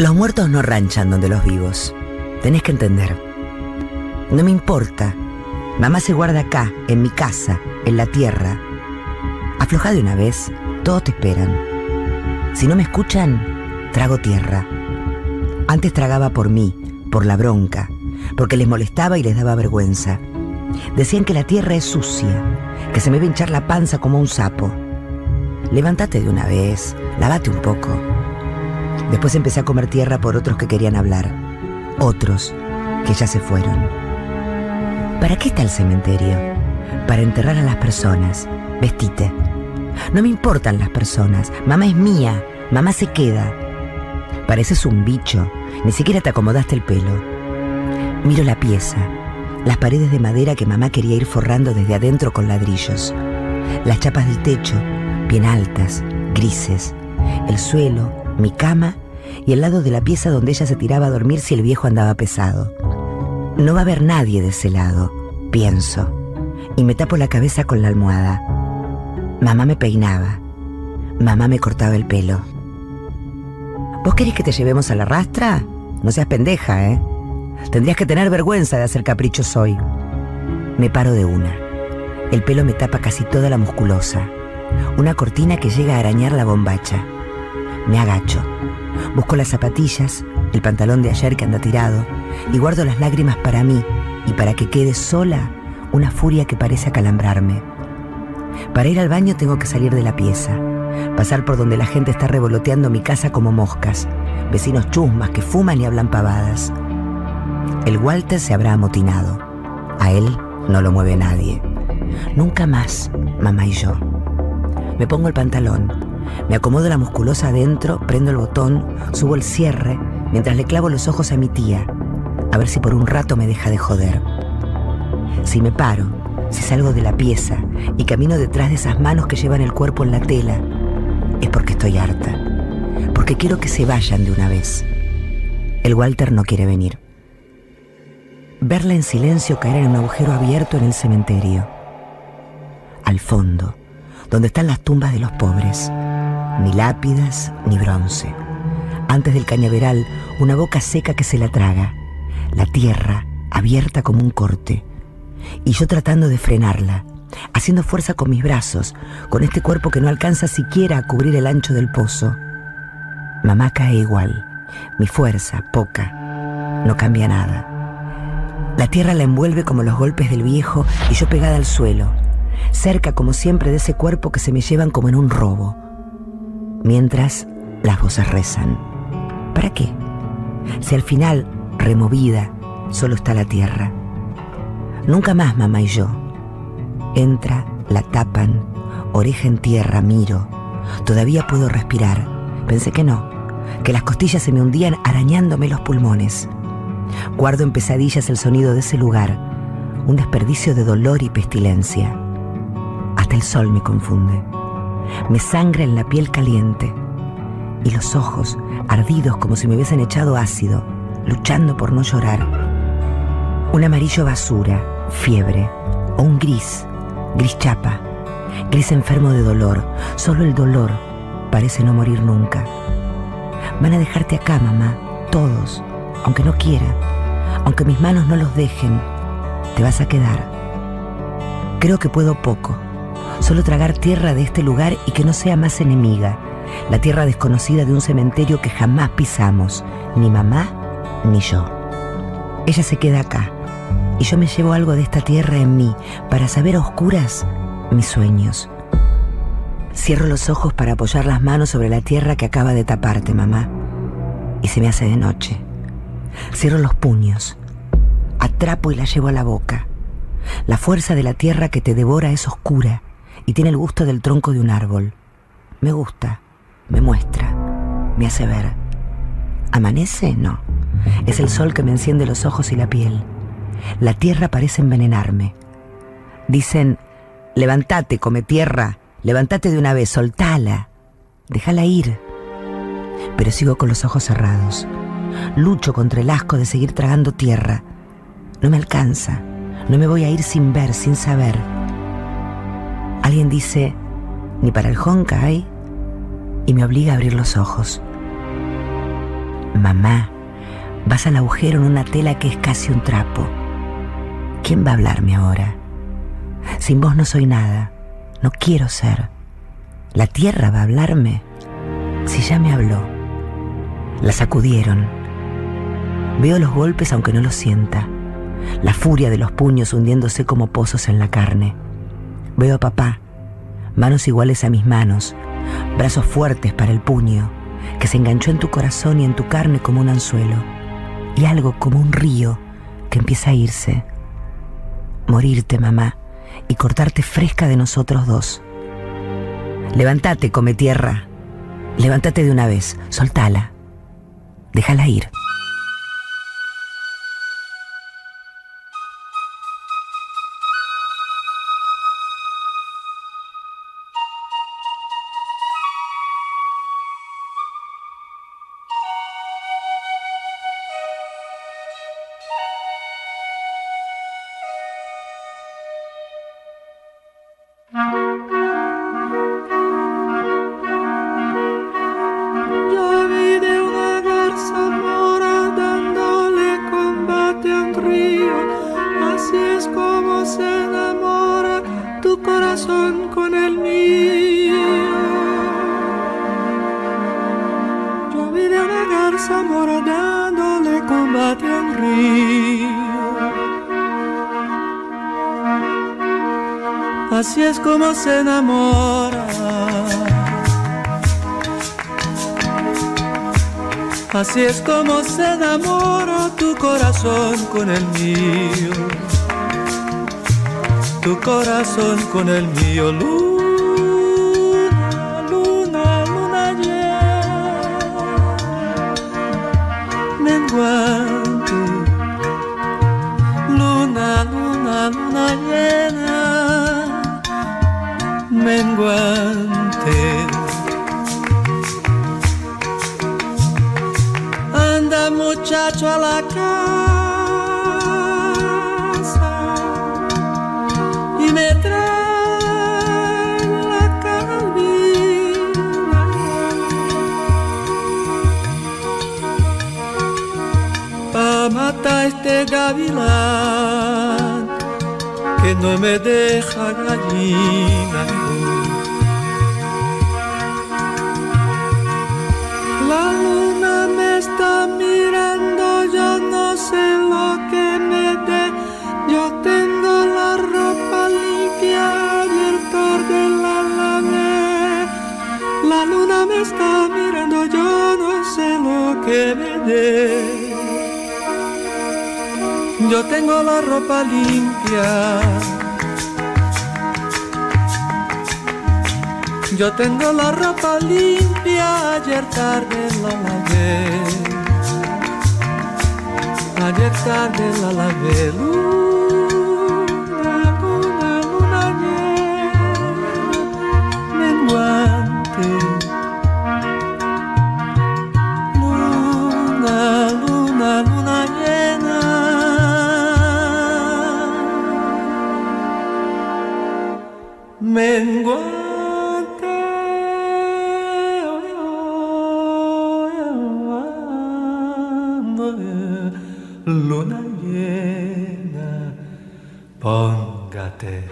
Los muertos no ranchan donde los vivos. Tenés que entender. No me importa. Mamá se guarda acá, en mi casa, en la tierra. Afloja de una vez, todos te esperan. Si no me escuchan, trago tierra. Antes tragaba por mí, por la bronca, porque les molestaba y les daba vergüenza. Decían que la tierra es sucia, que se me a hinchar la panza como un sapo. Levántate de una vez, lavate un poco. Después empecé a comer tierra por otros que querían hablar. Otros que ya se fueron. ¿Para qué está el cementerio? Para enterrar a las personas. Vestite. No me importan las personas. Mamá es mía. Mamá se queda. Pareces un bicho. Ni siquiera te acomodaste el pelo. Miro la pieza. Las paredes de madera que mamá quería ir forrando desde adentro con ladrillos. Las chapas del techo, bien altas, grises. El suelo, mi cama y el lado de la pieza donde ella se tiraba a dormir si el viejo andaba pesado. No va a haber nadie de ese lado, pienso, y me tapo la cabeza con la almohada. Mamá me peinaba, mamá me cortaba el pelo. ¿Vos querés que te llevemos a la rastra? No seas pendeja, ¿eh? Tendrías que tener vergüenza de hacer caprichos hoy. Me paro de una. El pelo me tapa casi toda la musculosa. Una cortina que llega a arañar la bombacha. Me agacho. Busco las zapatillas, el pantalón de ayer que anda tirado, y guardo las lágrimas para mí y para que quede sola una furia que parece acalambrarme. Para ir al baño tengo que salir de la pieza, pasar por donde la gente está revoloteando mi casa como moscas, vecinos chusmas que fuman y hablan pavadas. El Walter se habrá amotinado. A él no lo mueve nadie. Nunca más, mamá y yo. Me pongo el pantalón, me acomodo la musculosa adentro, prendo el botón, subo el cierre, mientras le clavo los ojos a mi tía, a ver si por un rato me deja de joder. Si me paro, si salgo de la pieza y camino detrás de esas manos que llevan el cuerpo en la tela, es porque estoy harta, porque quiero que se vayan de una vez. El Walter no quiere venir. Verla en silencio caer en un agujero abierto en el cementerio. Al fondo, donde están las tumbas de los pobres. Ni lápidas, ni bronce. Antes del cañaveral, una boca seca que se la traga. La tierra abierta como un corte. Y yo tratando de frenarla, haciendo fuerza con mis brazos, con este cuerpo que no alcanza siquiera a cubrir el ancho del pozo. Mamá cae igual. Mi fuerza, poca. No cambia nada. La tierra la envuelve como los golpes del viejo y yo pegada al suelo, cerca como siempre de ese cuerpo que se me llevan como en un robo. Mientras las voces rezan. ¿Para qué? Si al final, removida, solo está la tierra. Nunca más mamá y yo. Entra, la tapan, oreja en tierra, miro. Todavía puedo respirar. Pensé que no, que las costillas se me hundían arañándome los pulmones. Guardo en pesadillas el sonido de ese lugar, un desperdicio de dolor y pestilencia. El sol me confunde. Me sangra en la piel caliente y los ojos ardidos como si me hubiesen echado ácido, luchando por no llorar. Un amarillo basura, fiebre, o un gris, gris chapa, gris enfermo de dolor. Solo el dolor parece no morir nunca. Van a dejarte acá, mamá, todos, aunque no quiera, aunque mis manos no los dejen, te vas a quedar. Creo que puedo poco, solo tragar tierra de este lugar y que no sea más enemiga, la tierra desconocida de un cementerio que jamás pisamos, ni mamá ni yo. Ella se queda acá y yo me llevo algo de esta tierra en mí para saber a oscuras mis sueños. Cierro los ojos para apoyar las manos sobre la tierra que acaba de taparte, mamá, y se me hace de noche. Cierro los puños, atrapo y la llevo a la boca. La fuerza de la tierra que te devora es oscura y tiene el gusto del tronco de un árbol. Me gusta, me muestra, me hace ver. ¿Amanece? No. Es el sol que me enciende los ojos y la piel. La tierra parece envenenarme. Dicen, levántate, come tierra, levántate de una vez, soltala, déjala ir. Pero sigo con los ojos cerrados. Lucho contra el asco de seguir tragando tierra. No me alcanza. No me voy a ir sin ver, sin saber. Alguien dice, ni para el Honka hay, y me obliga a abrir los ojos. Mamá, vas al agujero en una tela que es casi un trapo. ¿Quién va a hablarme ahora? Sin vos no soy nada, no quiero ser. ¿La tierra va a hablarme? Si ya me habló. La sacudieron. Veo los golpes aunque no los sienta. La furia de los puños hundiéndose como pozos en la carne. Veo a papá, manos iguales a mis manos, brazos fuertes para el puño, que se enganchó en tu corazón y en tu carne como un anzuelo, y algo como un río que empieza a irse. Morirte, mamá, y cortarte fresca de nosotros dos. Levántate, come tierra. Levántate de una vez, soltala. Déjala ir. Se enamora. Así es como se enamora tu corazón con el mío. Tu corazón con el mío, luna, gavilán que no me deja gallina. Yo tengo la ropa limpia. Yo tengo la ropa limpia, ayer tarde la lavé. Ayer tarde la lavé. Luna llena, póngate